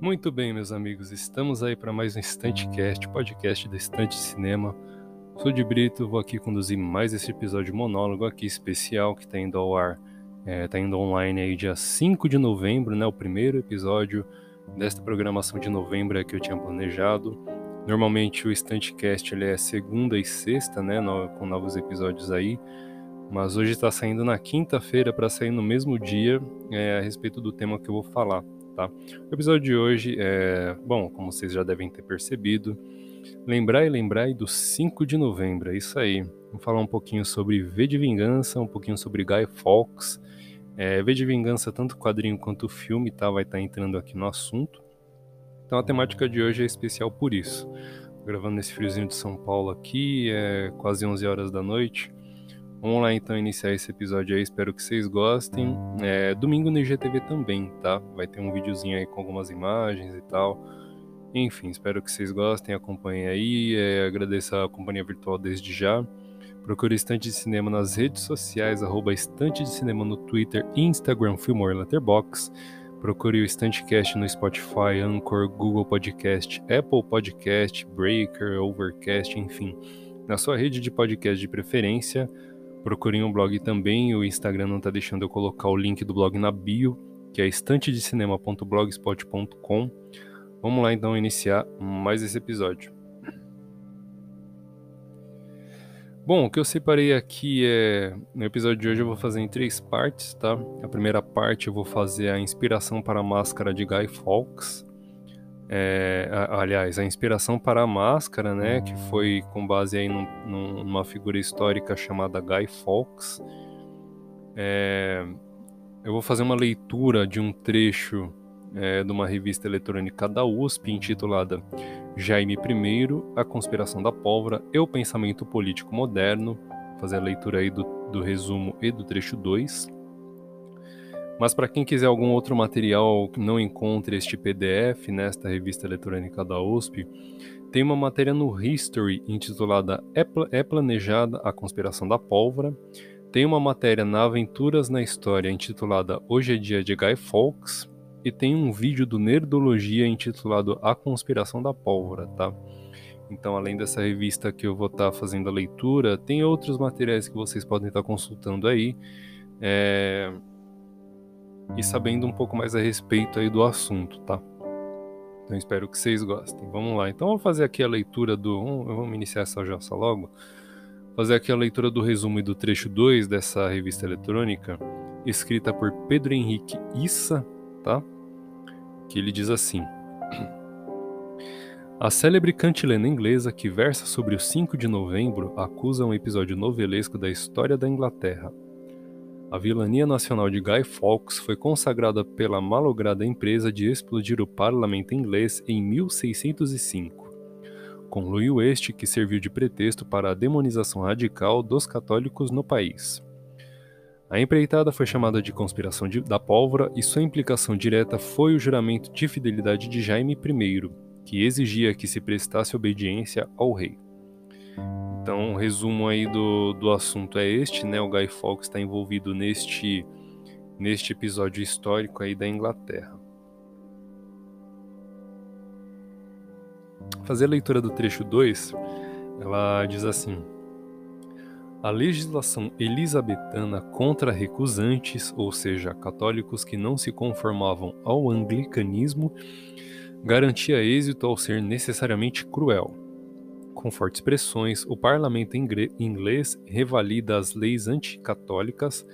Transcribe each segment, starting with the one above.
Muito bem, meus amigos, estamos aí para mais um Estantecast, podcast da Estante Cinema. Sou de Brito, vou aqui conduzir mais esse episódio monólogo aqui especial que está indo ao ar, está é, indo online aí dia 5 de novembro, né, o primeiro episódio desta programação de novembro que eu tinha planejado. Normalmente o Estantecast ele é segunda e sexta, né, no, com novos episódios aí, mas hoje está saindo na quinta-feira para sair no mesmo dia é, a respeito do tema que eu vou falar tá? O episódio de hoje é, bom, como vocês já devem ter percebido, lembrar e lembrar do 5 de novembro, é isso aí. Vamos falar um pouquinho sobre V de Vingança, um pouquinho sobre Guy Fawkes. É, v de Vingança, tanto o quadrinho quanto o filme, tá? Vai estar tá entrando aqui no assunto. Então a temática de hoje é especial por isso. Gravando nesse friozinho de São Paulo aqui, é quase 11 horas da noite. Vamos lá então iniciar esse episódio aí, espero que vocês gostem. É, domingo no IGTV também, tá? Vai ter um videozinho aí com algumas imagens e tal. Enfim, espero que vocês gostem, acompanhem aí. É, agradeço a companhia virtual desde já. Procure Estante de Cinema nas redes sociais, arroba Estante de Cinema no Twitter, Instagram, Filmor Letterboxd. Procure o Estantecast no Spotify, Anchor, Google Podcast, Apple Podcast, Breaker, Overcast, enfim. Na sua rede de podcast de preferência, Procurem o blog também, o Instagram não está deixando eu colocar o link do blog na bio, que é estantedecinema.blogspot.com. Vamos lá então iniciar mais esse episódio. Bom, o que eu separei aqui é. No episódio de hoje eu vou fazer em três partes, tá? A primeira parte eu vou fazer a inspiração para a máscara de Guy Fawkes. É, aliás, a inspiração para a máscara, né, que foi com base aí num, numa figura histórica chamada Guy Fawkes. É, eu vou fazer uma leitura de um trecho é, de uma revista eletrônica da USP intitulada Jaime I, A Conspiração da Pólvora e o Pensamento Político Moderno. Vou fazer a leitura aí do, do resumo e do trecho 2. Mas para quem quiser algum outro material que não encontre este PDF nesta revista eletrônica da USP, tem uma matéria no History intitulada É Planejada a Conspiração da Pólvora. Tem uma matéria na Aventuras na História intitulada Hoje é Dia de Guy Fawkes. E tem um vídeo do Nerdologia intitulado A Conspiração da Pólvora, tá? Então, além dessa revista que eu vou estar tá fazendo a leitura, tem outros materiais que vocês podem estar tá consultando aí. É e sabendo um pouco mais a respeito aí do assunto, tá? Então espero que vocês gostem. Vamos lá. Então vamos fazer aqui a leitura do. Vamos iniciar essa jossa logo. Fazer aqui a leitura do resumo e do trecho 2 dessa revista eletrônica, escrita por Pedro Henrique Issa, tá? Que ele diz assim: A célebre cantilena inglesa que versa sobre o 5 de novembro acusa um episódio novelesco da história da Inglaterra, a vilania nacional de Guy Fawkes foi consagrada pela malograda empresa de explodir o parlamento inglês em 1605, concluiu este que serviu de pretexto para a demonização radical dos católicos no país. A empreitada foi chamada de conspiração de, da pólvora e sua implicação direta foi o juramento de fidelidade de Jaime I, que exigia que se prestasse obediência ao rei. Então, o resumo aí do, do assunto é este, né? O Guy Fawkes está envolvido neste, neste episódio histórico aí da Inglaterra. Fazer a leitura do trecho 2, ela diz assim: A legislação elisabetana contra recusantes, ou seja, católicos que não se conformavam ao anglicanismo, garantia êxito ao ser necessariamente cruel com fortes pressões, o parlamento inglês revalida as leis anticatólicas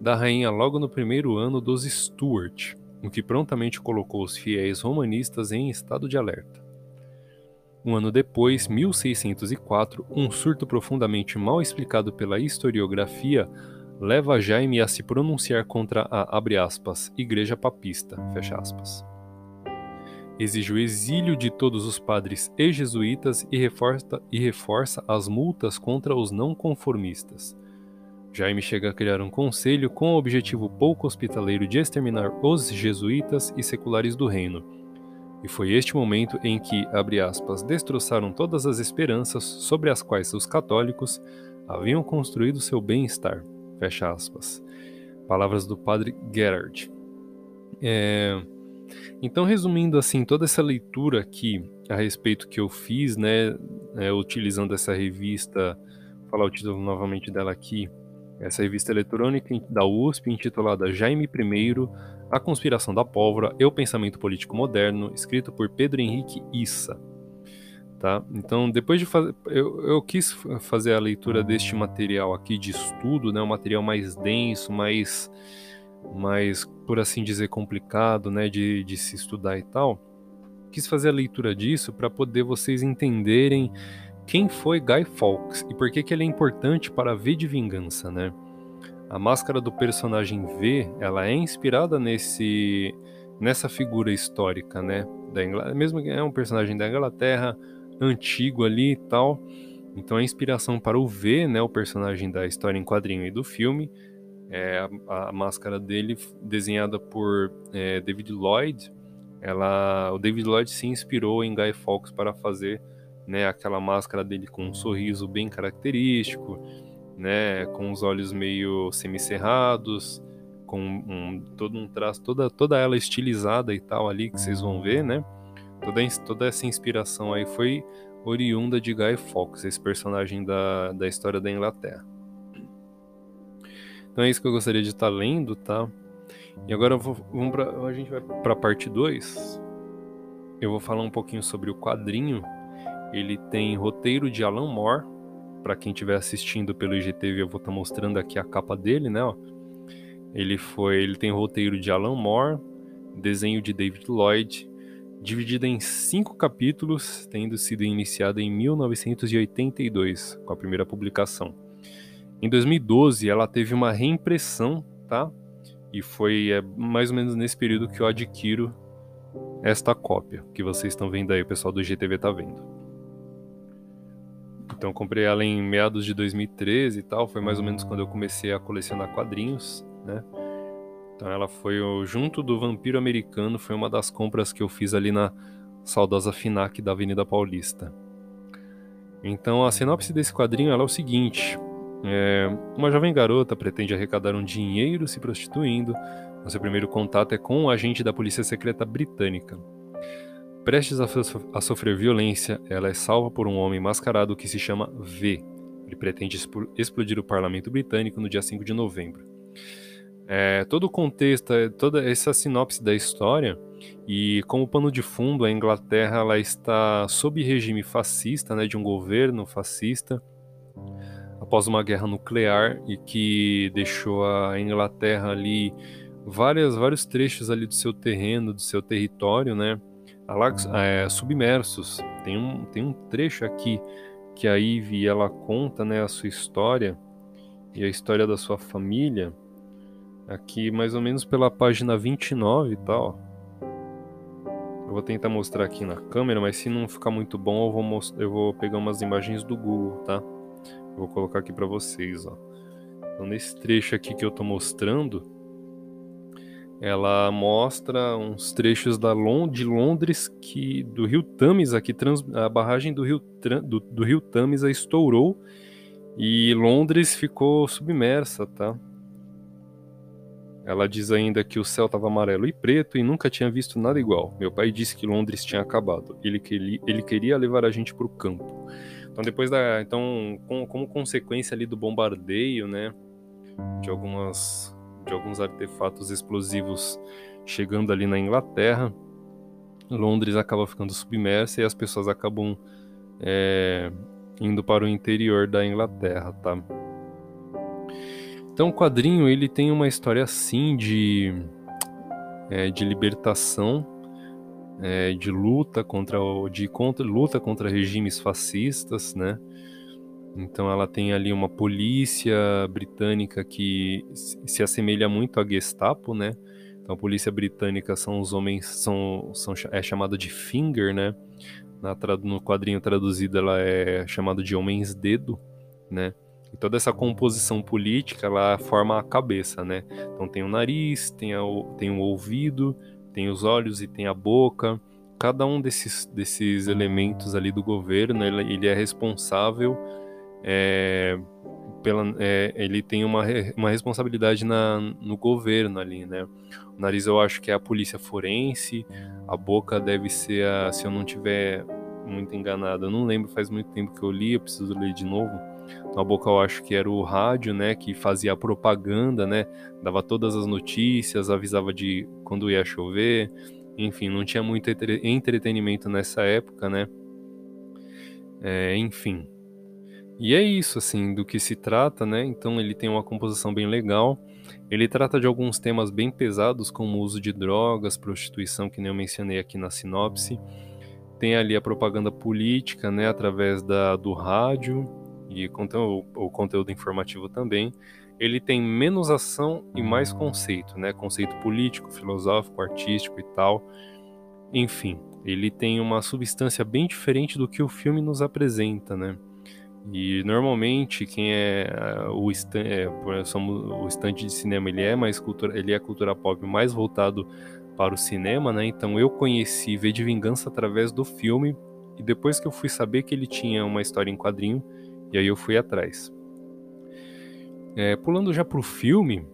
da rainha logo no primeiro ano dos Stuart, o que prontamente colocou os fiéis romanistas em estado de alerta. Um ano depois, 1604, um surto profundamente mal explicado pela historiografia leva Jaime a se pronunciar contra a, aspas, Igreja Papista, exige o exílio de todos os padres e jesuítas e reforça, e reforça as multas contra os não conformistas. Jaime chega a criar um conselho com o objetivo pouco hospitaleiro de exterminar os jesuítas e seculares do reino. E foi este momento em que, abre aspas, destroçaram todas as esperanças sobre as quais os católicos haviam construído seu bem-estar. Fecha aspas. Palavras do padre Gerard. É, então, resumindo assim, toda essa leitura aqui a respeito que eu fiz, né, é, utilizando essa revista, vou falar o título novamente dela aqui, essa revista eletrônica da USP intitulada Jaime I, A Conspiração da Pólvora e o Pensamento Político Moderno, escrito por Pedro Henrique Issa. Tá? Então, depois de fazer, eu, eu, quis fazer a leitura deste material aqui de estudo, né, um material mais denso, mais, mais por assim dizer, complicado, né, de, de se estudar e tal. Quis fazer a leitura disso para poder vocês entenderem quem foi Guy Fawkes e por que, que ele é importante para V de Vingança, né? A máscara do personagem V, ela é inspirada nesse nessa figura histórica, né? Da Ingl... Mesmo que é um personagem da Inglaterra, antigo ali e tal. Então a inspiração para o V, né, o personagem da história em quadrinho e do filme, é a, a máscara dele desenhada por é, David Lloyd. Ela, o David Lloyd se inspirou em Guy Fawkes para fazer né, aquela máscara dele com um sorriso bem característico, né, com os olhos meio semicerrados, com um, todo um traço, toda, toda ela estilizada e tal ali que vocês vão ver, né? Toda, toda essa inspiração aí foi oriunda de Guy Fawkes, esse personagem da, da história da Inglaterra. Então é isso que eu gostaria de estar lendo, tá? E agora vou, vamos pra, a gente vai para a parte 2. Eu vou falar um pouquinho sobre o quadrinho ele tem roteiro de Alan Moore. Para quem estiver assistindo pelo IGTV, eu vou estar tá mostrando aqui a capa dele, né? Ó. Ele foi, ele tem roteiro de Alan Moore, desenho de David Lloyd, dividida em cinco capítulos, tendo sido iniciada em 1982 com a primeira publicação. Em 2012, ela teve uma reimpressão, tá? E foi é, mais ou menos nesse período que eu adquiro esta cópia que vocês estão vendo aí, o pessoal do GTV tá vendo. Então comprei ela em meados de 2013 e tal, foi mais ou menos quando eu comecei a colecionar quadrinhos, né? Então ela foi junto do Vampiro Americano, foi uma das compras que eu fiz ali na saudosa Finac da Avenida Paulista. Então a sinopse desse quadrinho é o seguinte: é, uma jovem garota pretende arrecadar um dinheiro se prostituindo. O seu primeiro contato é com um agente da polícia secreta britânica. Prestes a, a sofrer violência, ela é salva por um homem mascarado que se chama V. Ele pretende explodir o parlamento britânico no dia 5 de novembro. É, todo o contexto, é, toda essa sinopse da história, e como pano de fundo, a Inglaterra ela está sob regime fascista, né, de um governo fascista, após uma guerra nuclear e que deixou a Inglaterra ali várias, vários trechos ali do seu terreno, do seu território, né, é, submersos. Tem um, tem um trecho aqui que a Ivy ela conta né, a sua história e a história da sua família. Aqui mais ou menos pela página 29 e tal. Eu vou tentar mostrar aqui na câmera, mas se não ficar muito bom, eu vou, eu vou pegar umas imagens do Google, tá? Eu vou colocar aqui para vocês, ó. Então, nesse trecho aqui que eu tô mostrando, ela mostra uns trechos da Lond de Londres que do Rio Tamisa que trans, a barragem do Rio do, do Rio Tamisa estourou e Londres ficou submersa, tá? Ela diz ainda que o céu estava amarelo e preto e nunca tinha visto nada igual. Meu pai disse que Londres tinha acabado. Ele, queria, ele queria levar a gente para o campo. Então depois da, então com, como consequência ali do bombardeio, né, de algumas de alguns artefatos explosivos chegando ali na Inglaterra. Londres acaba ficando submersa e as pessoas acabam é, indo para o interior da Inglaterra, tá? Então o quadrinho ele tem uma história assim de, é, de libertação, é, de luta contra de contra, luta contra regimes fascistas, né? Então ela tem ali uma polícia britânica que se assemelha muito à Gestapo, né? Então a polícia britânica são os homens, são, são é chamada de finger, né? Na, no quadrinho traduzido ela é chamada de homens dedo, né? E toda essa composição política ela forma a cabeça, né? Então tem o nariz, tem, a, tem o ouvido, tem os olhos e tem a boca. Cada um desses, desses elementos ali do governo ele, ele é responsável é, pela, é, ele tem uma, uma responsabilidade na, no governo ali, né? O nariz eu acho que é a polícia forense, a boca deve ser a, se eu não tiver muito enganado, eu não lembro, faz muito tempo que eu li, eu preciso ler de novo. Então a boca eu acho que era o rádio, né, que fazia a propaganda, né, dava todas as notícias, avisava de quando ia chover, enfim, não tinha muito entretenimento nessa época, né? É, enfim, e é isso, assim, do que se trata, né? Então ele tem uma composição bem legal. Ele trata de alguns temas bem pesados, como o uso de drogas, prostituição, que nem eu mencionei aqui na sinopse. Tem ali a propaganda política, né, através da, do rádio e o, o conteúdo informativo também. Ele tem menos ação e mais conceito, né? Conceito político, filosófico, artístico e tal. Enfim, ele tem uma substância bem diferente do que o filme nos apresenta, né? E normalmente quem é o stand, é, somos, o estante de cinema ele é mais cultura, ele é cultura pop mais voltado para o cinema, né? Então eu conheci V de Vingança através do filme e depois que eu fui saber que ele tinha uma história em quadrinho e aí eu fui atrás. É, pulando já para o filme,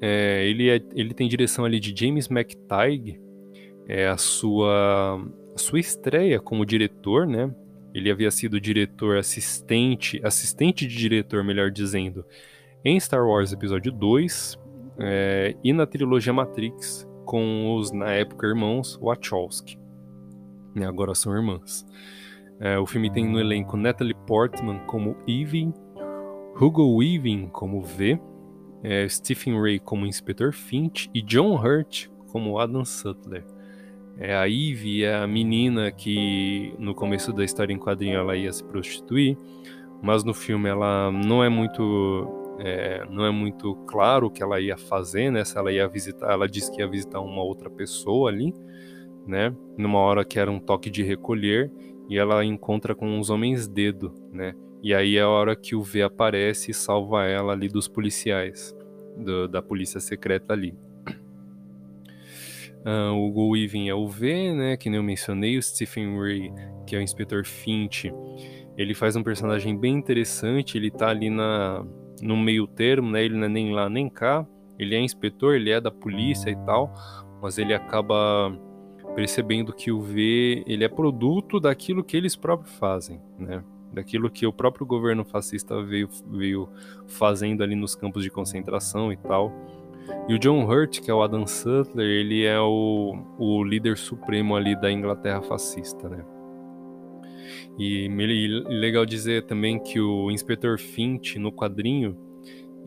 é, ele, é, ele tem direção ali de James McTighe, é a sua a sua estreia como diretor, né? Ele havia sido diretor assistente, assistente de diretor, melhor dizendo, em Star Wars Episódio 2 é, e na trilogia Matrix com os, na época, irmãos Wachowski. E agora são irmãs. É, o filme tem no elenco Natalie Portman como Eve, Hugo Weaving como V, é, Stephen Ray como Inspetor Finch e John Hurt como Adam Sutler. É, a Eve é a menina que no começo da história em quadrinho ela ia se prostituir, mas no filme ela não é muito é, não é muito claro o que ela ia fazer, né? Se ela ia visitar, ela disse que ia visitar uma outra pessoa ali, né? Numa hora que era um toque de recolher e ela encontra com os homens dedo, né? E aí é a hora que o V aparece e salva ela ali dos policiais, do, da polícia secreta ali. Uh, o Go Weaving é o V, né? Que nem eu mencionei. O Stephen Ray, que é o Inspetor Finch, ele faz um personagem bem interessante. Ele tá ali na, no meio termo, né? Ele não é nem lá nem cá. Ele é inspetor, ele é da polícia e tal, mas ele acaba percebendo que o V ele é produto daquilo que eles próprios fazem, né? Daquilo que o próprio governo fascista veio, veio fazendo ali nos campos de concentração e tal. E o John Hurt, que é o Adam Sutler, ele é o, o líder supremo ali da Inglaterra fascista, né? E, legal dizer também que o Inspetor Finch, no quadrinho,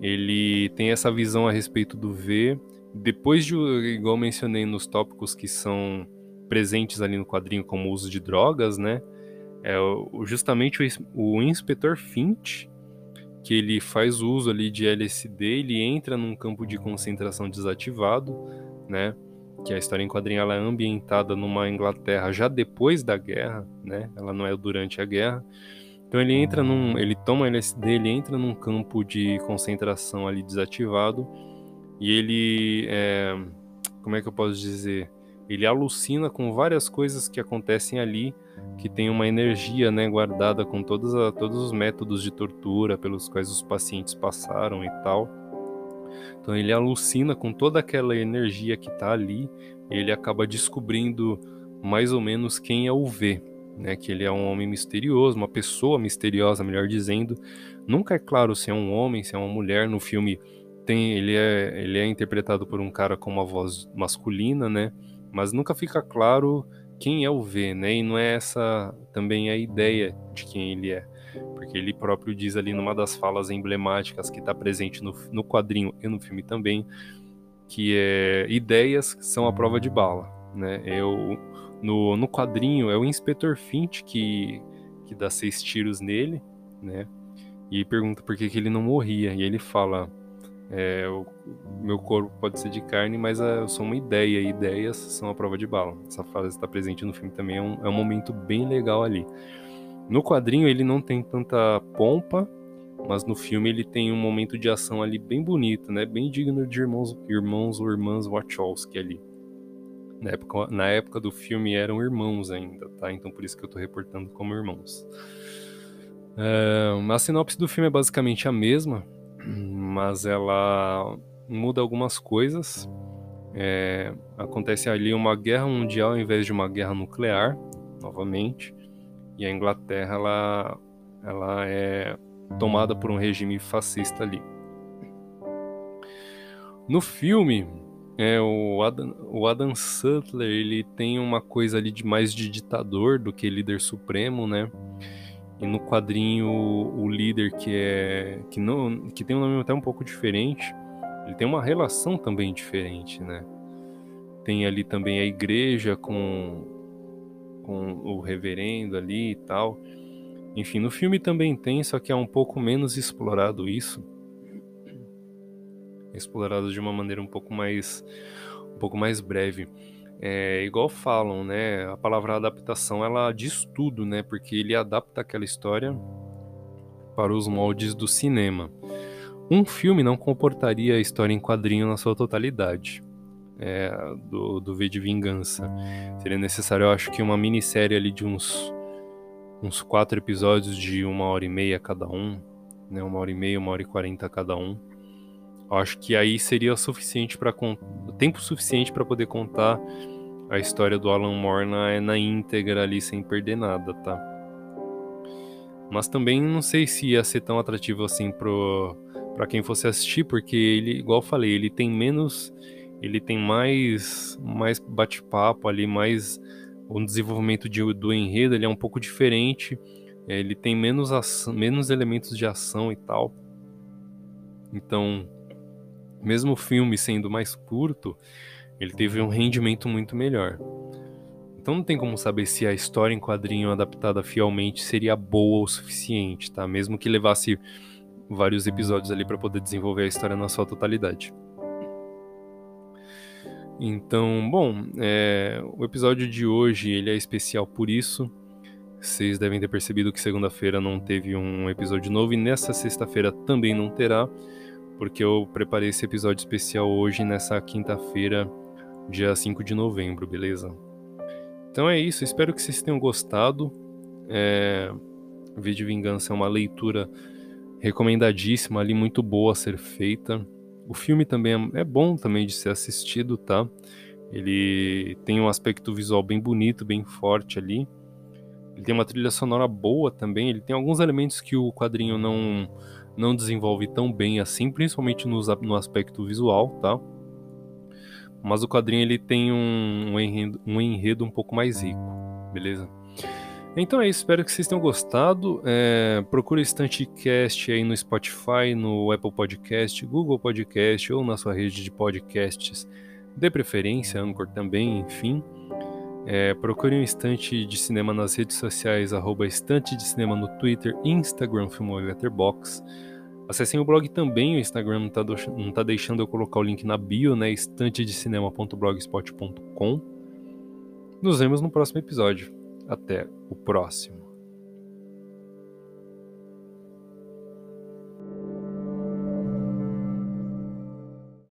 ele tem essa visão a respeito do V. Depois de, igual mencionei nos tópicos que são presentes ali no quadrinho, como o uso de drogas, né? É justamente o, o Inspetor Finch que ele faz uso ali de LSD, ele entra num campo de concentração desativado, né? Que a história em quadrinho ela é ambientada numa Inglaterra já depois da guerra, né? Ela não é durante a guerra. Então ele entra num, ele toma LSD, ele entra num campo de concentração ali desativado e ele, é, como é que eu posso dizer? Ele alucina com várias coisas que acontecem ali que tem uma energia né, guardada com todos, a, todos os métodos de tortura pelos quais os pacientes passaram e tal. Então ele alucina com toda aquela energia que está ali ele acaba descobrindo mais ou menos quem é o V, né? Que ele é um homem misterioso, uma pessoa misteriosa, melhor dizendo. Nunca é claro se é um homem, se é uma mulher. No filme tem, ele é, ele é interpretado por um cara com uma voz masculina, né? Mas nunca fica claro quem é o V, né? E não é essa também a ideia de quem ele é. Porque ele próprio diz ali numa das falas emblemáticas que está presente no, no quadrinho e no filme também, que é ideias são a prova de bala, né? Eu, no, no quadrinho é o Inspetor Finch que, que dá seis tiros nele, né? E pergunta por que, que ele não morria. E ele fala: é, o meu corpo pode ser de carne, mas eu sou uma ideia, e ideias são a prova de bala. Essa frase está presente no filme também, é um, é um momento bem legal ali. No quadrinho ele não tem tanta pompa, mas no filme ele tem um momento de ação ali bem bonito, né? Bem digno de irmãos, irmãos ou irmãs Wachowski ali. Na época, na época do filme eram irmãos ainda, tá? Então por isso que eu tô reportando como irmãos. É, a sinopse do filme é basicamente a mesma, mas ela muda algumas coisas. É, acontece ali uma guerra mundial em vez de uma guerra nuclear, novamente, e a Inglaterra ela, ela é tomada por um regime fascista ali. No filme, é, o, Adam, o Adam Sutler ele tem uma coisa ali de mais de ditador do que líder supremo, né? E no quadrinho o líder que é que não que tem um nome até um pouco diferente, ele tem uma relação também diferente, né? Tem ali também a igreja com com o reverendo ali e tal. Enfim, no filme também tem, só que é um pouco menos explorado isso. Explorado de uma maneira um pouco mais um pouco mais breve. É, igual falam, né? A palavra adaptação ela diz tudo, né? Porque ele adapta aquela história para os moldes do cinema. Um filme não comportaria a história em quadrinho na sua totalidade. É, do, do V de Vingança. Seria necessário, eu acho que uma minissérie ali de uns, uns quatro episódios de uma hora e meia cada um, né? Uma hora e meia, uma hora e quarenta cada um. Eu acho que aí seria o suficiente para tempo suficiente para poder contar a história do Alan Moore na, na íntegra ali sem perder nada, tá? Mas também não sei se ia ser tão atrativo assim pro para quem fosse assistir, porque ele, igual eu falei, ele tem menos, ele tem mais mais bate-papo ali, mais o desenvolvimento de, do enredo, ele é um pouco diferente, é, ele tem menos menos elementos de ação e tal. Então, mesmo o filme sendo mais curto, ele teve um rendimento muito melhor. Então não tem como saber se a história em quadrinho adaptada fielmente seria boa o suficiente, tá? Mesmo que levasse vários episódios ali para poder desenvolver a história na sua totalidade. Então, bom, é, o episódio de hoje ele é especial por isso. Vocês devem ter percebido que segunda-feira não teve um episódio novo e nessa sexta-feira também não terá, porque eu preparei esse episódio especial hoje nessa quinta-feira dia 5 de novembro, beleza? Então é isso, espero que vocês tenham gostado. É... Vídeo Vingança é uma leitura recomendadíssima ali, muito boa a ser feita. O filme também é, é bom também de ser assistido, tá? Ele tem um aspecto visual bem bonito, bem forte ali. Ele tem uma trilha sonora boa também. Ele tem alguns elementos que o quadrinho não, não desenvolve tão bem assim, principalmente no, no aspecto visual, tá? Mas o quadrinho ele tem um, um, enredo, um enredo um pouco mais rico, beleza? Então é isso, espero que vocês tenham gostado. É, procure Estantecast aí no Spotify, no Apple Podcast, Google Podcast ou na sua rede de podcasts de preferência, Anchor também, enfim. É, procure um Estante de Cinema nas redes sociais, arroba Estante de Cinema no Twitter, Instagram, Filmou e. Acessem o blog também, o Instagram não está tá deixando eu colocar o link na bio, né? estantedecinema.blogspot.com. Nos vemos no próximo episódio. Até o próximo.